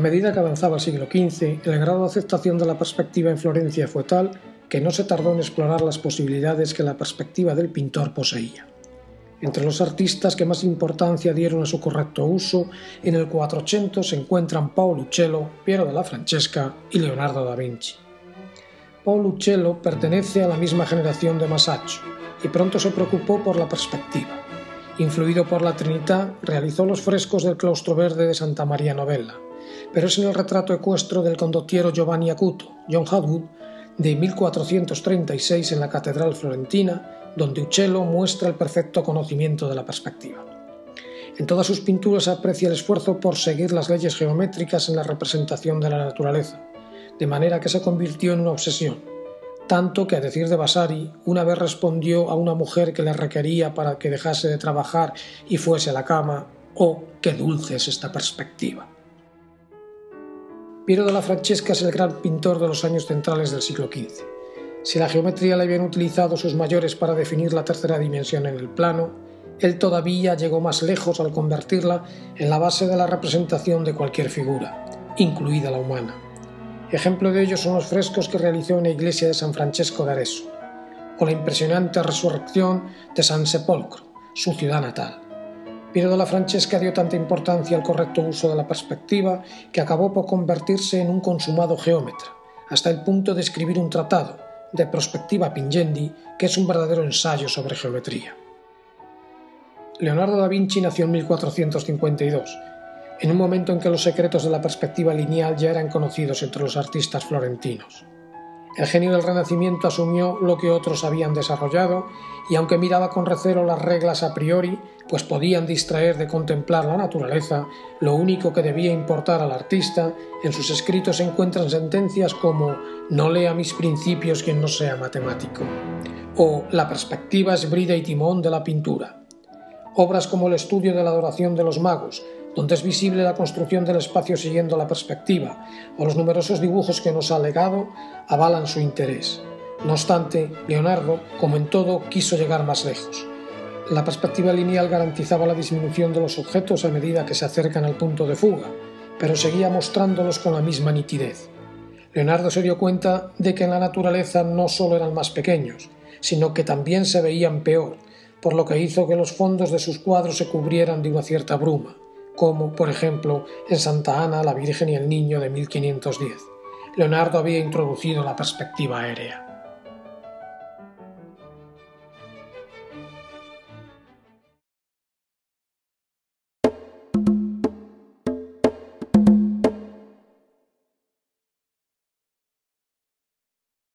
A medida que avanzaba el siglo XV, el grado de aceptación de la perspectiva en Florencia fue tal que no se tardó en explorar las posibilidades que la perspectiva del pintor poseía. Entre los artistas que más importancia dieron a su correcto uso, en el 400 se encuentran Paolo Uccello, Piero della Francesca y Leonardo da Vinci. Paolo Uccello pertenece a la misma generación de Masaccio y pronto se preocupó por la perspectiva. Influido por la Trinidad, realizó los frescos del claustro verde de Santa María Novella, pero es en el retrato ecuestro del condottiero Giovanni Acuto, John Hadwood, de 1436 en la Catedral Florentina, donde Uccello muestra el perfecto conocimiento de la perspectiva. En todas sus pinturas aprecia el esfuerzo por seguir las leyes geométricas en la representación de la naturaleza, de manera que se convirtió en una obsesión, tanto que a decir de Vasari, una vez respondió a una mujer que le requería para que dejase de trabajar y fuese a la cama, oh, qué dulce es esta perspectiva. Piero de la Francesca es el gran pintor de los años centrales del siglo XV. Si la geometría la habían utilizado sus mayores para definir la tercera dimensión en el plano, él todavía llegó más lejos al convertirla en la base de la representación de cualquier figura, incluida la humana. Ejemplo de ello son los frescos que realizó en la iglesia de San Francesco de Arezzo, o la impresionante resurrección de San Sepolcro, su ciudad natal. Piero de la Francesca dio tanta importancia al correcto uso de la perspectiva que acabó por convertirse en un consumado geómetra, hasta el punto de escribir un tratado, de Prospectiva Pingendi, que es un verdadero ensayo sobre geometría. Leonardo da Vinci nació en 1452, en un momento en que los secretos de la perspectiva lineal ya eran conocidos entre los artistas florentinos. El genio del Renacimiento asumió lo que otros habían desarrollado y aunque miraba con recelo las reglas a priori, pues podían distraer de contemplar la naturaleza, lo único que debía importar al artista, en sus escritos se encuentran sentencias como no lea mis principios quien no sea matemático, o la perspectiva es brida y timón de la pintura. Obras como el estudio de la adoración de los magos, donde es visible la construcción del espacio siguiendo la perspectiva, o los numerosos dibujos que nos ha legado, avalan su interés. No obstante, Leonardo, como en todo, quiso llegar más lejos. La perspectiva lineal garantizaba la disminución de los objetos a medida que se acercan al punto de fuga, pero seguía mostrándolos con la misma nitidez. Leonardo se dio cuenta de que en la naturaleza no solo eran más pequeños, sino que también se veían peor, por lo que hizo que los fondos de sus cuadros se cubrieran de una cierta bruma como, por ejemplo, en Santa Ana, la Virgen y el Niño de 1510. Leonardo había introducido la perspectiva aérea.